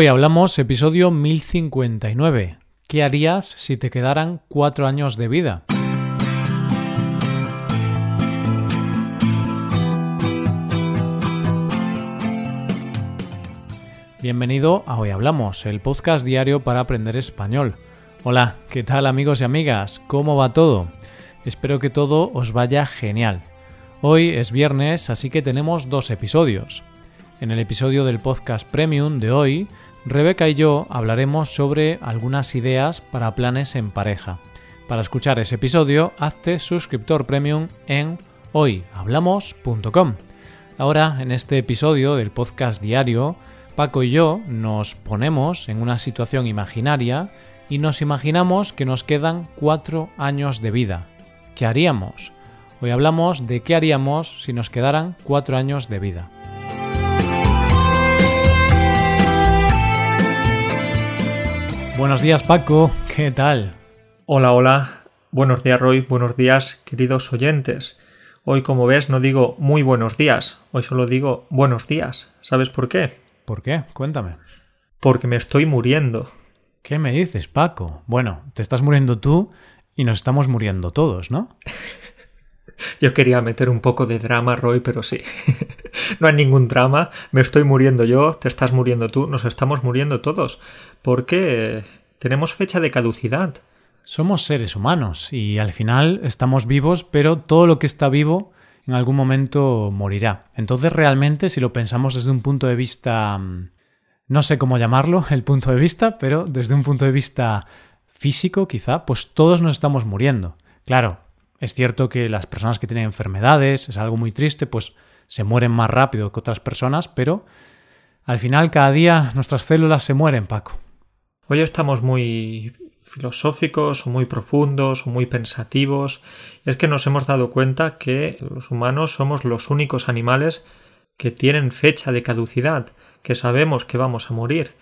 Hoy hablamos episodio 1059. ¿Qué harías si te quedaran cuatro años de vida? Bienvenido a Hoy Hablamos, el podcast diario para aprender español. Hola, ¿qué tal amigos y amigas? ¿Cómo va todo? Espero que todo os vaya genial. Hoy es viernes, así que tenemos dos episodios. En el episodio del podcast Premium de hoy Rebeca y yo hablaremos sobre algunas ideas para planes en pareja. Para escuchar ese episodio, hazte suscriptor premium en hoyhablamos.com. Ahora, en este episodio del podcast diario, Paco y yo nos ponemos en una situación imaginaria y nos imaginamos que nos quedan cuatro años de vida. ¿Qué haríamos? Hoy hablamos de qué haríamos si nos quedaran cuatro años de vida. Buenos días Paco, ¿qué tal? Hola, hola. Buenos días Roy, buenos días queridos oyentes. Hoy como ves no digo muy buenos días, hoy solo digo buenos días. ¿Sabes por qué? ¿Por qué? Cuéntame. Porque me estoy muriendo. ¿Qué me dices, Paco? Bueno, te estás muriendo tú y nos estamos muriendo todos, ¿no? Yo quería meter un poco de drama, Roy, pero sí. no hay ningún drama. Me estoy muriendo yo, te estás muriendo tú, nos estamos muriendo todos. Porque tenemos fecha de caducidad. Somos seres humanos y al final estamos vivos, pero todo lo que está vivo en algún momento morirá. Entonces realmente, si lo pensamos desde un punto de vista... Mm, no sé cómo llamarlo, el punto de vista, pero desde un punto de vista físico quizá, pues todos nos estamos muriendo. Claro, es cierto que las personas que tienen enfermedades, es algo muy triste, pues se mueren más rápido que otras personas, pero al final cada día nuestras células se mueren, Paco. Hoy estamos muy filosóficos o muy profundos o muy pensativos. Y es que nos hemos dado cuenta que los humanos somos los únicos animales que tienen fecha de caducidad, que sabemos que vamos a morir.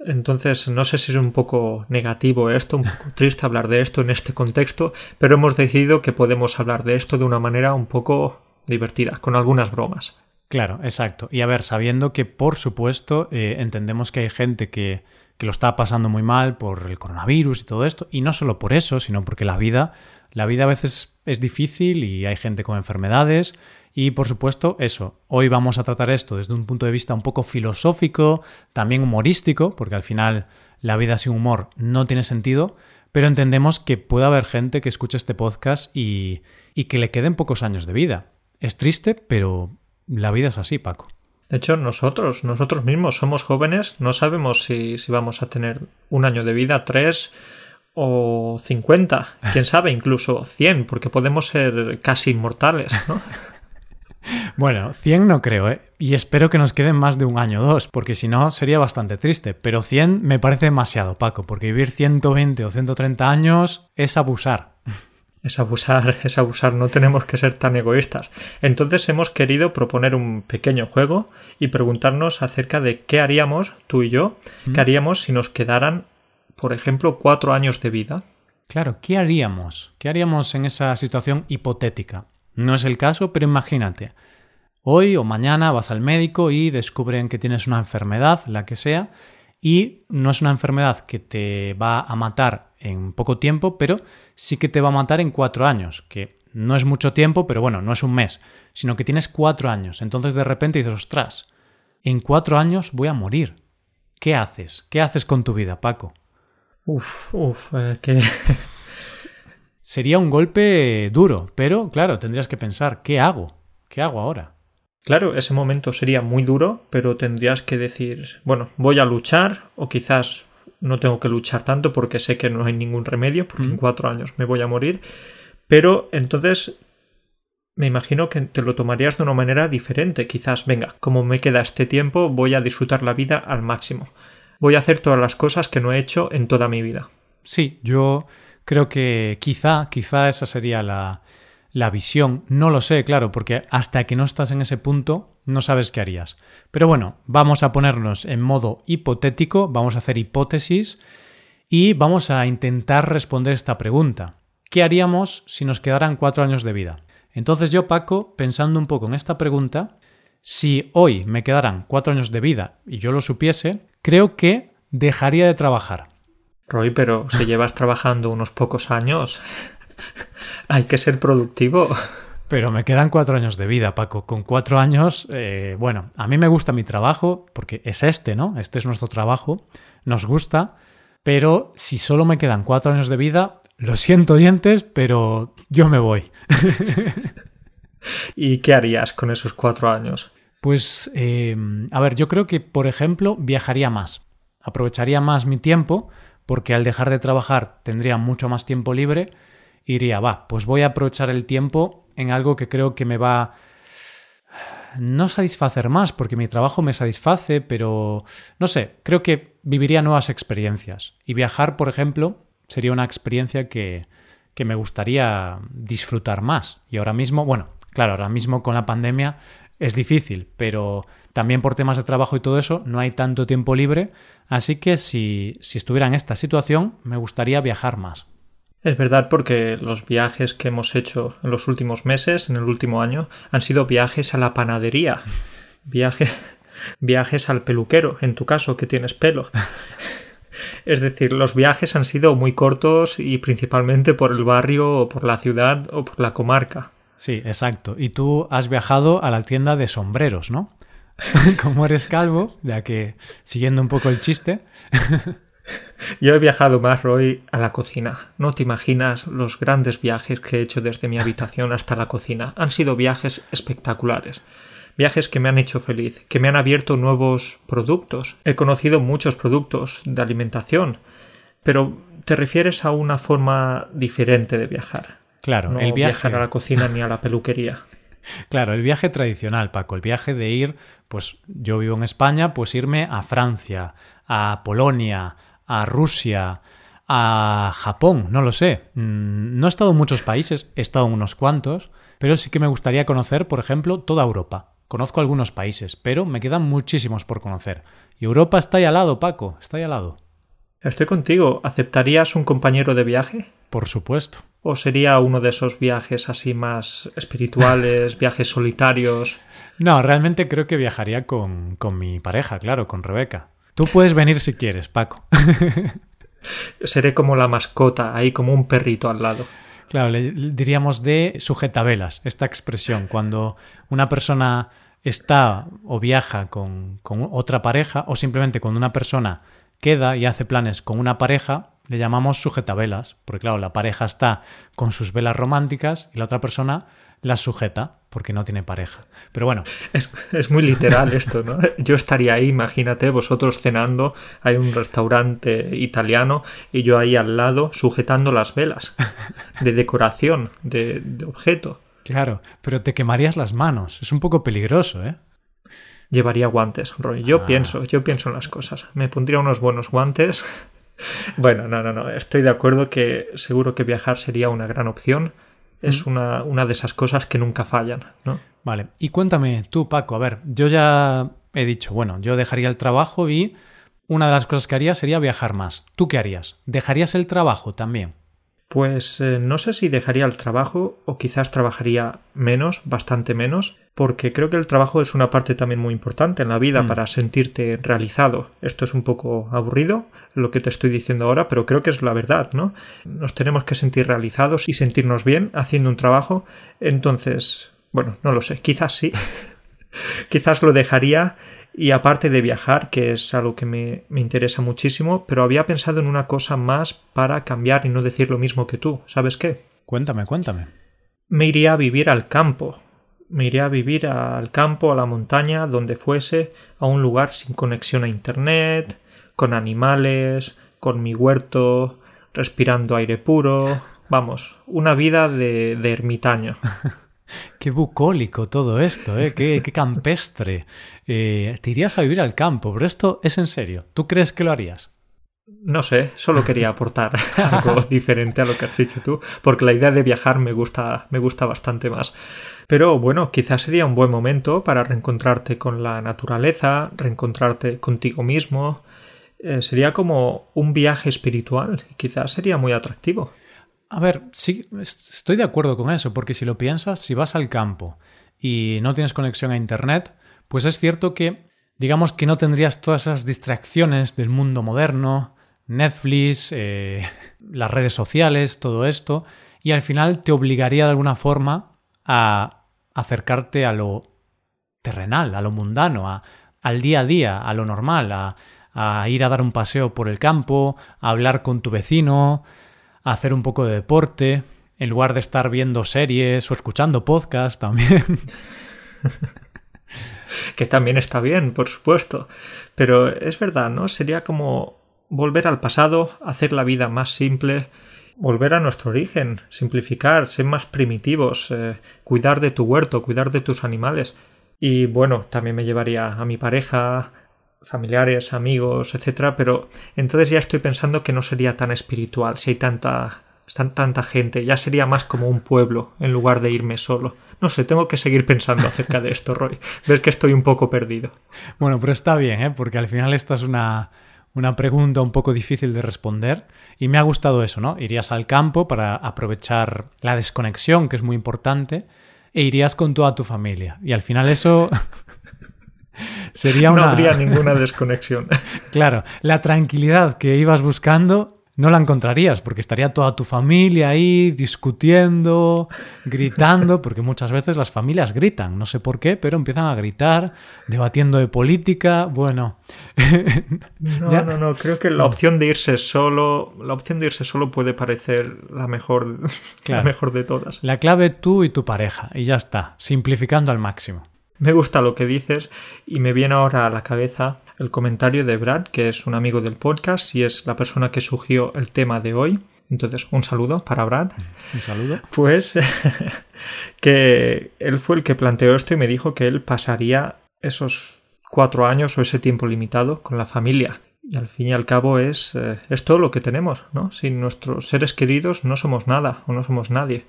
Entonces, no sé si es un poco negativo esto, un poco triste hablar de esto en este contexto, pero hemos decidido que podemos hablar de esto de una manera un poco divertida, con algunas bromas. Claro, exacto. Y a ver, sabiendo que, por supuesto, eh, entendemos que hay gente que, que lo está pasando muy mal por el coronavirus y todo esto, y no solo por eso, sino porque la vida, la vida a veces es difícil y hay gente con enfermedades y por supuesto, eso, hoy vamos a tratar esto desde un punto de vista un poco filosófico, también humorístico, porque al final la vida sin humor no tiene sentido, pero entendemos que puede haber gente que escuche este podcast y, y que le queden pocos años de vida. Es triste, pero la vida es así, Paco. De hecho, nosotros, nosotros mismos somos jóvenes, no sabemos si, si vamos a tener un año de vida, tres o cincuenta, quién sabe, incluso cien, porque podemos ser casi inmortales, ¿no? Bueno, 100 no creo, ¿eh? Y espero que nos queden más de un año o dos, porque si no sería bastante triste. Pero 100 me parece demasiado, Paco, porque vivir 120 o 130 años es abusar. Es abusar, es abusar, no tenemos que ser tan egoístas. Entonces hemos querido proponer un pequeño juego y preguntarnos acerca de qué haríamos, tú y yo, qué mm. haríamos si nos quedaran, por ejemplo, cuatro años de vida. Claro, ¿qué haríamos? ¿Qué haríamos en esa situación hipotética? No es el caso, pero imagínate. Hoy o mañana vas al médico y descubren que tienes una enfermedad, la que sea, y no es una enfermedad que te va a matar en poco tiempo, pero sí que te va a matar en cuatro años, que no es mucho tiempo, pero bueno, no es un mes, sino que tienes cuatro años. Entonces de repente dices, ostras, en cuatro años voy a morir. ¿Qué haces? ¿Qué haces con tu vida, Paco? Uf, uf, eh, que Sería un golpe duro, pero claro, tendrías que pensar, ¿qué hago? ¿Qué hago ahora? Claro, ese momento sería muy duro, pero tendrías que decir, bueno, voy a luchar o quizás no tengo que luchar tanto porque sé que no hay ningún remedio, porque en cuatro años me voy a morir, pero entonces me imagino que te lo tomarías de una manera diferente, quizás, venga, como me queda este tiempo, voy a disfrutar la vida al máximo. Voy a hacer todas las cosas que no he hecho en toda mi vida. Sí, yo Creo que quizá, quizá esa sería la, la visión. No lo sé, claro, porque hasta que no estás en ese punto no sabes qué harías. Pero bueno, vamos a ponernos en modo hipotético, vamos a hacer hipótesis y vamos a intentar responder esta pregunta. ¿Qué haríamos si nos quedaran cuatro años de vida? Entonces yo, Paco, pensando un poco en esta pregunta, si hoy me quedaran cuatro años de vida y yo lo supiese, creo que dejaría de trabajar. Roy, pero si llevas trabajando unos pocos años, hay que ser productivo. Pero me quedan cuatro años de vida, Paco. Con cuatro años, eh, bueno, a mí me gusta mi trabajo, porque es este, ¿no? Este es nuestro trabajo, nos gusta, pero si solo me quedan cuatro años de vida, lo siento, oyentes, pero yo me voy. ¿Y qué harías con esos cuatro años? Pues, eh, a ver, yo creo que, por ejemplo, viajaría más. Aprovecharía más mi tiempo, porque al dejar de trabajar tendría mucho más tiempo libre. Y diría, va, pues voy a aprovechar el tiempo en algo que creo que me va no satisfacer más, porque mi trabajo me satisface, pero no sé, creo que viviría nuevas experiencias. Y viajar, por ejemplo, sería una experiencia que, que me gustaría disfrutar más. Y ahora mismo, bueno, claro, ahora mismo con la pandemia es difícil, pero también por temas de trabajo y todo eso no hay tanto tiempo libre, así que si, si estuviera en esta situación me gustaría viajar más. Es verdad porque los viajes que hemos hecho en los últimos meses, en el último año, han sido viajes a la panadería, viajes, viajes al peluquero, en tu caso que tienes pelo. Es decir, los viajes han sido muy cortos y principalmente por el barrio o por la ciudad o por la comarca. Sí, exacto. Y tú has viajado a la tienda de sombreros, ¿no? Como eres calvo, ya que siguiendo un poco el chiste. Yo he viajado más, Roy, a la cocina. No te imaginas los grandes viajes que he hecho desde mi habitación hasta la cocina. Han sido viajes espectaculares. Viajes que me han hecho feliz, que me han abierto nuevos productos. He conocido muchos productos de alimentación, pero te refieres a una forma diferente de viajar. Claro, no el viaje. viajar a la cocina ni a la peluquería. Claro, el viaje tradicional, Paco, el viaje de ir, pues yo vivo en España, pues irme a Francia, a Polonia, a Rusia, a Japón, no lo sé. Mm, no he estado en muchos países, he estado en unos cuantos, pero sí que me gustaría conocer, por ejemplo, toda Europa. Conozco algunos países, pero me quedan muchísimos por conocer. Y Europa está ahí al lado, Paco, está ahí al lado. Estoy contigo. ¿Aceptarías un compañero de viaje? Por supuesto. ¿O sería uno de esos viajes así más espirituales, viajes solitarios? No, realmente creo que viajaría con, con mi pareja, claro, con Rebeca. Tú puedes venir si quieres, Paco. Seré como la mascota, ahí como un perrito al lado. Claro, le diríamos de sujetabelas, esta expresión, cuando una persona está o viaja con, con, otra pareja o simplemente cuando una persona queda y hace planes con una pareja, le llamamos sujetabelas, porque claro, la pareja está con sus velas románticas y la otra persona las sujeta porque no tiene pareja. Pero bueno. Es, es, muy literal esto, ¿no? Yo estaría ahí, imagínate, vosotros cenando, hay un restaurante italiano y yo ahí al lado sujetando las velas de decoración, de, de objeto. Claro, pero te quemarías las manos. Es un poco peligroso, ¿eh? Llevaría guantes, Roy. Yo ah. pienso, yo pienso en las cosas. Me pondría unos buenos guantes. Bueno, no, no, no. Estoy de acuerdo que seguro que viajar sería una gran opción es una, una, de esas cosas que nunca fallan, ¿no? Vale, y cuéntame tú, Paco, a ver, yo ya he dicho, bueno, yo dejaría el trabajo y una de las cosas que haría sería viajar más. ¿Tú qué harías? ¿Dejarías el trabajo también? Pues eh, no sé si dejaría el trabajo o quizás trabajaría menos, bastante menos, porque creo que el trabajo es una parte también muy importante en la vida mm. para sentirte realizado. Esto es un poco aburrido, lo que te estoy diciendo ahora, pero creo que es la verdad, ¿no? Nos tenemos que sentir realizados y sentirnos bien haciendo un trabajo. Entonces, bueno, no lo sé, quizás sí. quizás lo dejaría y aparte de viajar, que es algo que me, me, interesa muchísimo, pero había pensado en una cosa más para cambiar y no decir lo mismo que tú. ¿Sabes qué? Cuéntame, cuéntame. Me iría a vivir al campo. Me iría a vivir al campo, a la montaña, donde fuese, a un lugar sin conexión a Internet, con animales, con mi huerto, respirando aire puro. Vamos, una vida de, de ermitaño. Qué bucólico todo esto, ¿eh? qué, qué campestre. Eh, te irías a vivir al campo, pero esto es en serio. ¿Tú crees que lo harías? No sé, solo quería aportar algo diferente a lo que has dicho tú, porque la idea de viajar me gusta, me gusta bastante más. Pero bueno, quizás sería un buen momento para reencontrarte con la naturaleza, reencontrarte contigo mismo. Eh, sería como un viaje espiritual, quizás sería muy atractivo. A ver, sí, estoy de acuerdo con eso, porque si lo piensas, si vas al campo y no tienes conexión a Internet, pues es cierto que digamos que no tendrías todas esas distracciones del mundo moderno, Netflix, eh, las redes sociales, todo esto, y al final te obligaría de alguna forma a acercarte a lo terrenal, a lo mundano, al día a día, a lo normal, a, a ir a dar un paseo por el campo, a hablar con tu vecino, hacer un poco de deporte, en lugar de estar viendo series o escuchando podcasts también. que también está bien, por supuesto. Pero es verdad, ¿no? Sería como volver al pasado, hacer la vida más simple, volver a nuestro origen, simplificar, ser más primitivos, eh, cuidar de tu huerto, cuidar de tus animales. Y bueno, también me llevaría a mi pareja, familiares, amigos, etcétera, pero entonces ya estoy pensando que no sería tan espiritual si hay tanta tanta gente, ya sería más como un pueblo en lugar de irme solo. No sé, tengo que seguir pensando acerca de esto, Roy. Ves que estoy un poco perdido. Bueno, pero está bien, ¿eh? porque al final esta es una, una pregunta un poco difícil de responder y me ha gustado eso, ¿no? Irías al campo para aprovechar la desconexión, que es muy importante, e irías con toda tu familia. Y al final eso sería una... No habría ninguna desconexión. claro, la tranquilidad que ibas buscando no la encontrarías porque estaría toda tu familia ahí discutiendo, gritando, porque muchas veces las familias gritan, no sé por qué, pero empiezan a gritar, debatiendo de política, bueno. no, no, no, creo que la opción de irse solo, la opción de irse solo puede parecer la mejor, la mejor de todas. La clave tú y tu pareja, y ya está, simplificando al máximo. Me gusta lo que dices y me viene ahora a la cabeza el comentario de Brad, que es un amigo del podcast y es la persona que sugirió el tema de hoy. Entonces, un saludo para Brad. Un saludo. Pues que él fue el que planteó esto y me dijo que él pasaría esos cuatro años o ese tiempo limitado con la familia. Y al fin y al cabo es, eh, es todo lo que tenemos, ¿no? Sin nuestros seres queridos no somos nada o no somos nadie.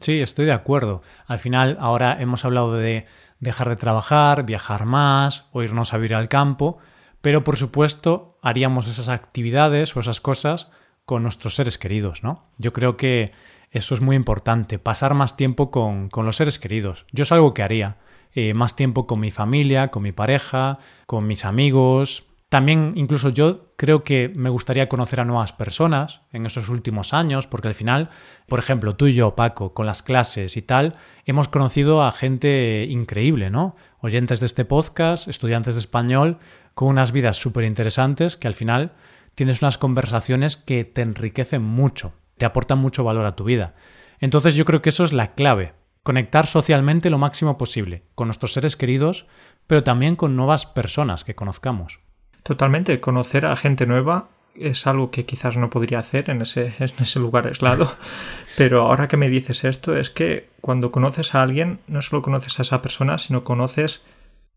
Sí, estoy de acuerdo. Al final, ahora hemos hablado de dejar de trabajar, viajar más o irnos a vivir al campo, pero por supuesto haríamos esas actividades o esas cosas con nuestros seres queridos, ¿no? Yo creo que eso es muy importante, pasar más tiempo con, con los seres queridos. Yo es algo que haría. Eh, más tiempo con mi familia, con mi pareja, con mis amigos, también incluso yo creo que me gustaría conocer a nuevas personas en esos últimos años, porque al final, por ejemplo, tú y yo, Paco, con las clases y tal, hemos conocido a gente increíble, ¿no? Oyentes de este podcast, estudiantes de español, con unas vidas súper interesantes que al final tienes unas conversaciones que te enriquecen mucho, te aportan mucho valor a tu vida. Entonces yo creo que eso es la clave, conectar socialmente lo máximo posible, con nuestros seres queridos, pero también con nuevas personas que conozcamos. Totalmente, conocer a gente nueva es algo que quizás no podría hacer en ese, en ese lugar aislado, pero ahora que me dices esto es que cuando conoces a alguien no solo conoces a esa persona, sino conoces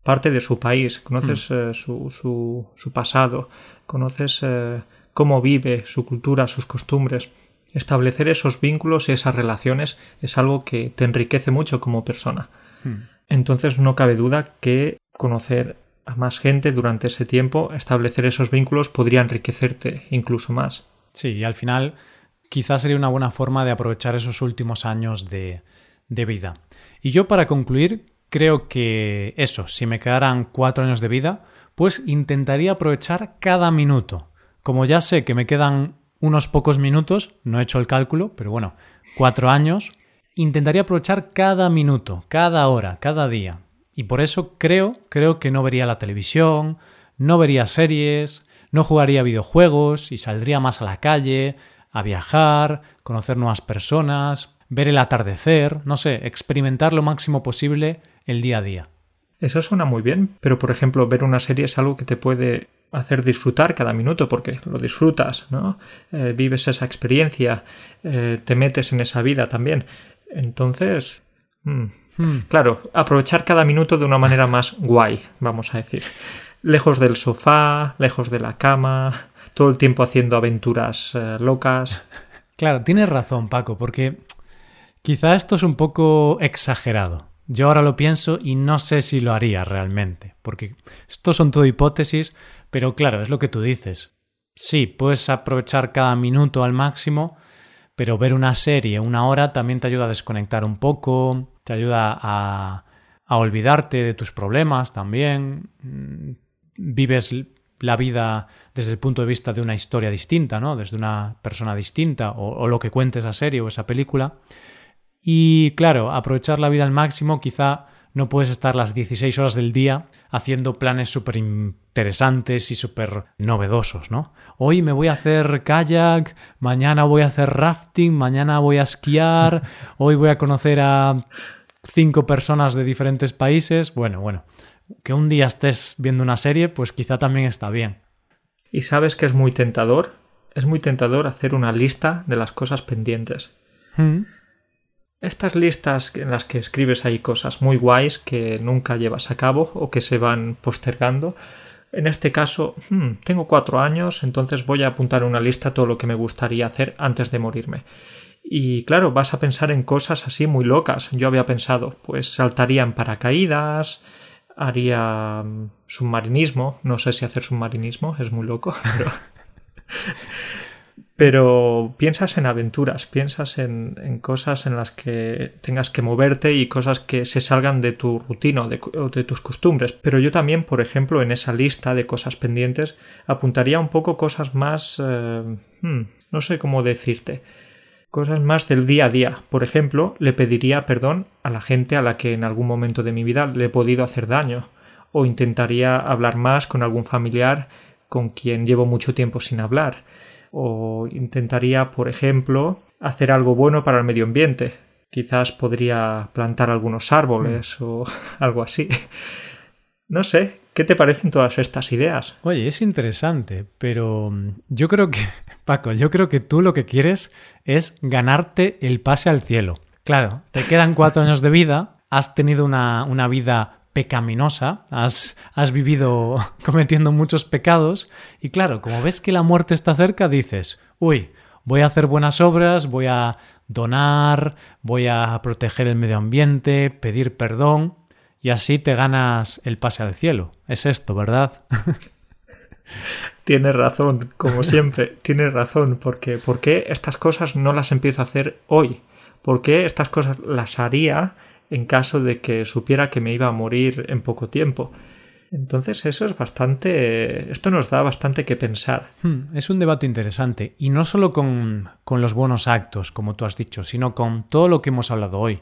parte de su país, conoces mm. eh, su, su, su, pasado, conoces eh, cómo vive, su cultura, sus costumbres. Establecer esos vínculos y esas relaciones es algo que te enriquece mucho como persona. Mm. Entonces no cabe duda que conocer a más gente durante ese tiempo, establecer esos vínculos podría enriquecerte incluso más. Sí, y al final quizás sería una buena forma de aprovechar esos últimos años de, de vida. Y yo para concluir, creo que eso, si me quedaran cuatro años de vida, pues intentaría aprovechar cada minuto. Como ya sé que me quedan unos pocos minutos, no he hecho el cálculo, pero bueno, cuatro años, intentaría aprovechar cada minuto, cada hora, cada día. Y por eso creo, creo que no vería la televisión, no vería series, no jugaría videojuegos y saldría más a la calle, a viajar, conocer nuevas personas, ver el atardecer, no sé, experimentar lo máximo posible el día a día. Eso suena muy bien, pero por ejemplo ver una serie es algo que te puede hacer disfrutar cada minuto porque lo disfrutas, ¿no? Eh, vives esa experiencia, eh, te metes en esa vida también. Entonces, Mm. Hmm. Claro, aprovechar cada minuto de una manera más guay, vamos a decir. Lejos del sofá, lejos de la cama, todo el tiempo haciendo aventuras eh, locas. Claro, tienes razón, Paco, porque quizá esto es un poco exagerado. Yo ahora lo pienso y no sé si lo haría realmente, porque esto son todo hipótesis, pero claro, es lo que tú dices. Sí, puedes aprovechar cada minuto al máximo, pero ver una serie una hora también te ayuda a desconectar un poco, te ayuda a, a olvidarte de tus problemas también. Mm, vives la vida desde el punto de vista de una historia distinta, ¿no? Desde una persona distinta o, o lo que cuente esa serie o esa película. Y claro, aprovechar la vida al máximo quizá no puedes estar las 16 horas del día haciendo planes súper interesantes y súper novedosos, ¿no? Hoy me voy a hacer kayak, mañana voy a hacer rafting, mañana voy a esquiar, hoy voy a conocer a cinco personas de diferentes países. Bueno, bueno, que un día estés viendo una serie, pues quizá también está bien. ¿Y sabes que es muy tentador? Es muy tentador hacer una lista de las cosas pendientes. Mm. Estas listas en las que escribes ahí cosas muy guays que nunca llevas a cabo o que se van postergando. En este caso, hmm, tengo cuatro años, entonces voy a apuntar en una lista todo lo que me gustaría hacer antes de morirme. Y claro, vas a pensar en cosas así muy locas. Yo había pensado, pues saltaría en paracaídas, haría mm, submarinismo. No sé si hacer submarinismo, es muy loco, pero pero piensas en aventuras, piensas en, cosas en las que tengas que moverte y cosas que se salgan de tu rutina o de, tus costumbres. Pero yo también, por ejemplo, en esa lista de cosas pendientes, apuntaría un poco cosas más... Eh, hmm, no sé cómo decirte. Cosas más del día a día. Por ejemplo, le pediría perdón a la gente a la que en algún momento de mi vida le he podido hacer daño. O intentaría hablar más con algún familiar con quien llevo mucho tiempo sin hablar o intentaría, por ejemplo, hacer algo bueno para el medio ambiente. Quizás podría plantar algunos árboles mm. o algo así. No sé, ¿qué te parecen todas estas ideas? Oye, es interesante, pero mm, yo creo que, Paco, yo creo que tú lo que quieres es ganarte el pase al cielo. Claro, te quedan cuatro años de vida, has tenido una, una vida pecaminosa, has, has vivido cometiendo muchos pecados y claro, como ves que la muerte está cerca, dices, uy, voy a hacer buenas obras, voy a donar, voy a proteger el medio ambiente, pedir perdón y así te ganas el pase al cielo. Es esto, ¿verdad? Tienes razón, como siempre, tienes razón, porque ¿por qué estas cosas no las empiezo a hacer hoy? ¿Por qué estas cosas las haría en caso de que supiera que me iba a morir en poco tiempo. Entonces eso es bastante... esto nos da bastante que pensar. Hmm, es un debate interesante y no solo con, con los buenos actos, como tú has dicho, sino con todo lo que hemos hablado hoy.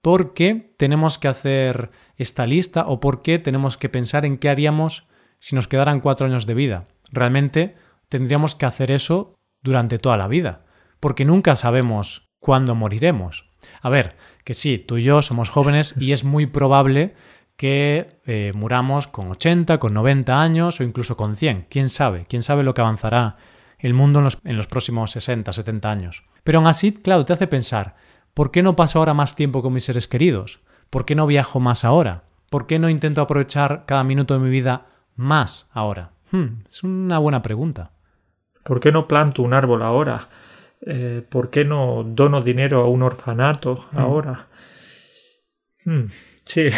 ¿Por qué tenemos que hacer esta lista o por qué tenemos que pensar en qué haríamos si nos quedaran cuatro años de vida? Realmente tendríamos que hacer eso durante toda la vida, porque nunca sabemos cuándo moriremos. A ver, que sí, tú y yo somos jóvenes y es muy probable que eh, muramos con 80, con 90 años o incluso con 100. ¿Quién sabe? ¿Quién sabe lo que avanzará el mundo en los, próximos 60, 70 años? Pero aún así, claro, te hace pensar, ¿por qué no paso ahora más tiempo con mis seres queridos? ¿Por qué no viajo más ahora? ¿Por qué no intento aprovechar cada minuto de mi vida más ahora? Hmm, es una buena pregunta. ¿Por qué no planto un árbol ahora? Eh, ¿por qué no dono dinero a un orfanato hmm. ahora? Hmm, sí,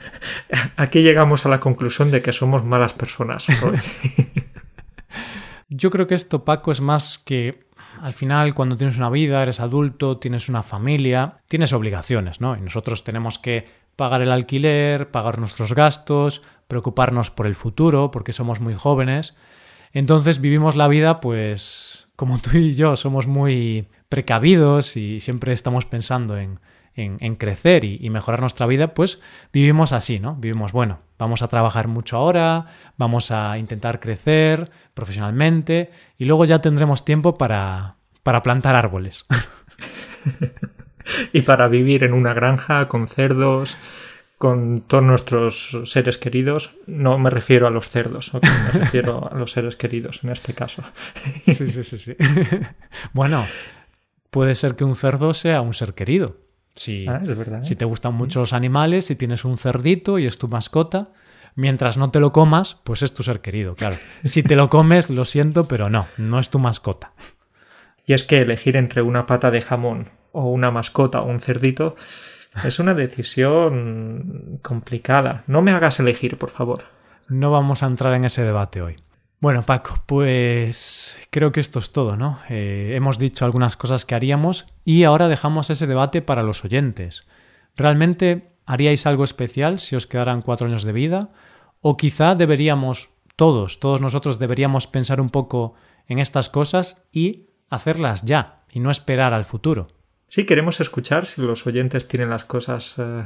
aquí llegamos a la conclusión de que somos malas personas. Yo creo que esto, Paco, es más que al final, cuando tienes una vida, eres adulto, tienes una familia, tienes obligaciones, ¿no? Y nosotros tenemos que pagar el alquiler, pagar nuestros gastos, preocuparnos por el futuro, porque somos muy jóvenes. Entonces vivimos la vida, pues, como tú y yo somos muy precavidos y siempre estamos pensando en, crecer y, mejorar nuestra vida, pues vivimos así, ¿no? Vivimos, bueno, vamos a trabajar mucho ahora, vamos a intentar crecer profesionalmente y luego ya tendremos tiempo para, plantar árboles. y para vivir en una granja con cerdos, con todos nuestros seres queridos, no me refiero a los cerdos, me refiero a los seres queridos en este caso. Sí, sí, sí, sí. Bueno, puede ser que un cerdo sea un ser querido. Si, ah, ¿eh? si te gustan mucho los animales, si tienes un cerdito y es tu mascota, mientras no te lo comas, pues es tu ser querido, claro. Si te lo comes, lo siento, pero no, no es tu mascota. Y es que elegir entre una pata de jamón o una mascota o un cerdito es una decisión complicada. No me hagas elegir, por favor. No vamos a entrar en ese debate hoy. Bueno, Paco, pues creo que esto es todo, ¿no? Eh, hemos dicho algunas cosas que haríamos y ahora dejamos ese debate para los oyentes. ¿Realmente ¿Haríais algo especial si os quedaran cuatro años de vida? ¿O quizá deberíamos, todos, todos nosotros deberíamos pensar un poco en estas cosas y hacerlas ya y no esperar al futuro? Sí, queremos escuchar si los oyentes tienen las cosas eh,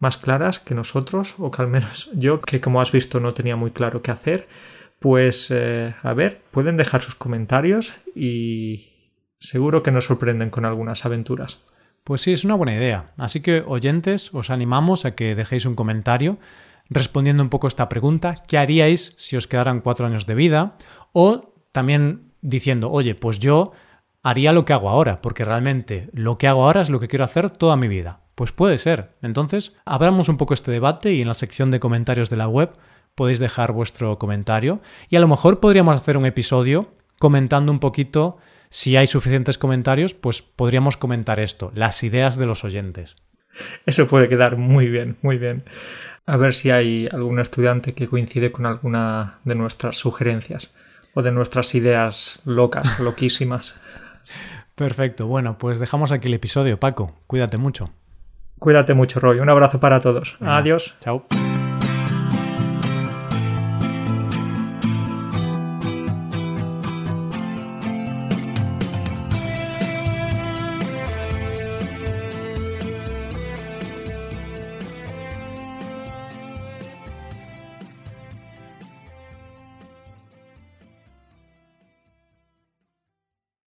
más claras que nosotros, o que al menos yo, que como has visto no tenía muy claro qué hacer. Pues eh, a ver, pueden dejar sus comentarios y seguro que nos sorprenden con algunas aventuras. Pues sí, es una buena idea. Así que, oyentes, os animamos a que dejéis un comentario respondiendo un poco esta pregunta, ¿qué haríais si os quedaran cuatro años de vida? O también diciendo, oye, pues yo haría lo que hago ahora, porque realmente lo que hago ahora es lo que quiero hacer toda mi vida. Pues puede ser. Entonces, abramos un poco este debate y en la sección de comentarios de la web podéis dejar vuestro comentario y a lo mejor podríamos hacer un episodio comentando un poquito si hay suficientes comentarios, pues podríamos comentar esto, las ideas de los oyentes. Eso puede quedar muy bien, muy bien. A ver si hay algún estudiante que coincide con alguna de nuestras sugerencias o de nuestras ideas locas, loquísimas. Perfecto. Bueno, pues dejamos aquí el episodio, Paco. Cuídate mucho. Cuídate mucho, Roy. Un abrazo para todos. Adiós. Chao.